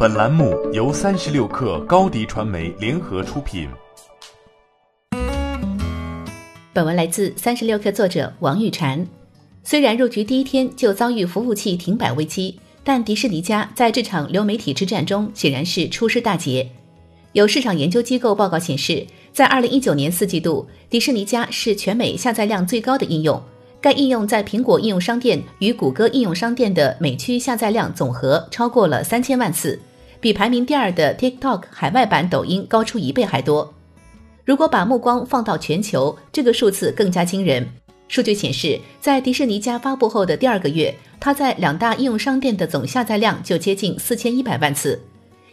本栏目由三十六氪高低传媒联合出品。本文来自三十六氪作者王玉婵。虽然入局第一天就遭遇服务器停摆危机，但迪士尼家在这场流媒体之战中显然是出师大捷。有市场研究机构报告显示，在二零一九年四季度，迪士尼家是全美下载量最高的应用。该应用在苹果应用商店与谷歌应用商店的美区下载量总和超过了三千万次，比排名第二的 TikTok 海外版抖音高出一倍还多。如果把目光放到全球，这个数字更加惊人。数据显示，在迪士尼家发布后的第二个月，它在两大应用商店的总下载量就接近四千一百万次。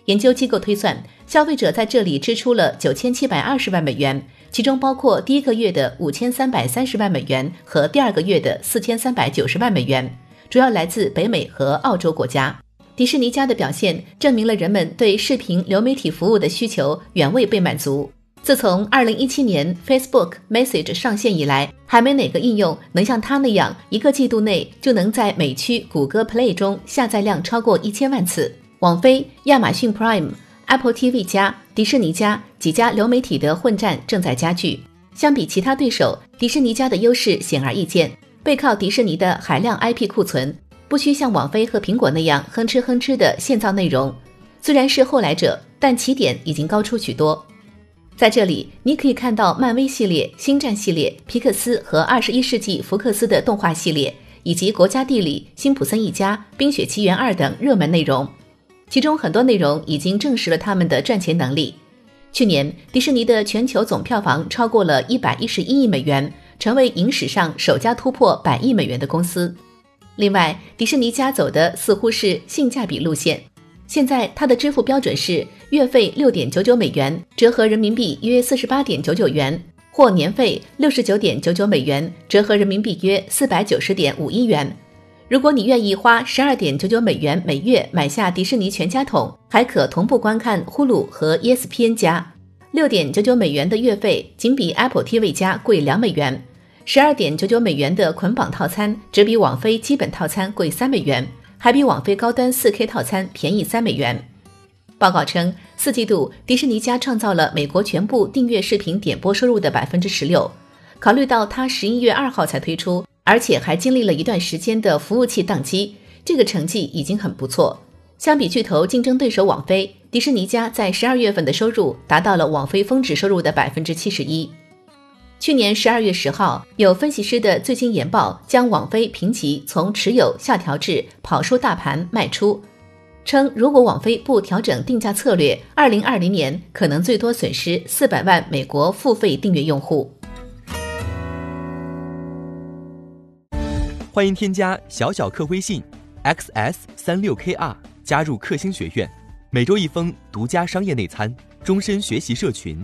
研究机构推算，消费者在这里支出了九千七百二十万美元。其中包括第一个月的五千三百三十万美元和第二个月的四千三百九十万美元，主要来自北美和澳洲国家。迪士尼家的表现证明了人们对视频流媒体服务的需求远未被满足。自从二零一七年 Facebook Message 上线以来，还没哪个应用能像它那样，一个季度内就能在美区谷歌 Play 中下载量超过一千万次。网飞、亚马逊 Prime。Apple TV 加、迪士尼加几家流媒体的混战正在加剧。相比其他对手，迪士尼家的优势显而易见。背靠迪士尼的海量 IP 库存，不需像网飞和苹果那样哼哧哼哧的现造内容。虽然是后来者，但起点已经高出许多。在这里，你可以看到漫威系列、星战系列、皮克斯和二十一世纪福克斯的动画系列，以及国家地理、辛普森一家、冰雪奇缘二等热门内容。其中很多内容已经证实了他们的赚钱能力。去年，迪士尼的全球总票房超过了一百一十一亿美元，成为影史上首家突破百亿美元的公司。另外，迪士尼家走的似乎是性价比路线。现在，它的支付标准是月费六点九九美元，折合人民币约四十八点九九元，或年费六十九点九九美元，折合人民币约四百九十点五一元。如果你愿意花十二点九九美元每月买下迪士尼全家桶，还可同步观看呼噜和 ESPN 加。六点九九美元的月费仅比 Apple TV 加贵两美元。十二点九九美元的捆绑套餐只比网飞基本套餐贵三美元，还比网飞高端四 K 套餐便宜三美元。报告称，四季度迪士尼家创造了美国全部订阅视频点播收入的百分之十六。考虑到它十一月二号才推出。而且还经历了一段时间的服务器宕机，这个成绩已经很不错。相比巨头竞争对手网飞，迪士尼家在十二月份的收入达到了网飞峰值收入的百分之七十一。去年十二月十号，有分析师的最新研报将网飞评级从持有下调至跑输大盘卖出，称如果网飞不调整定价策略，二零二零年可能最多损失四百万美国付费订阅用户。欢迎添加小小客微信，xs 三六 kr 加入克星学院，每周一封独家商业内参，终身学习社群，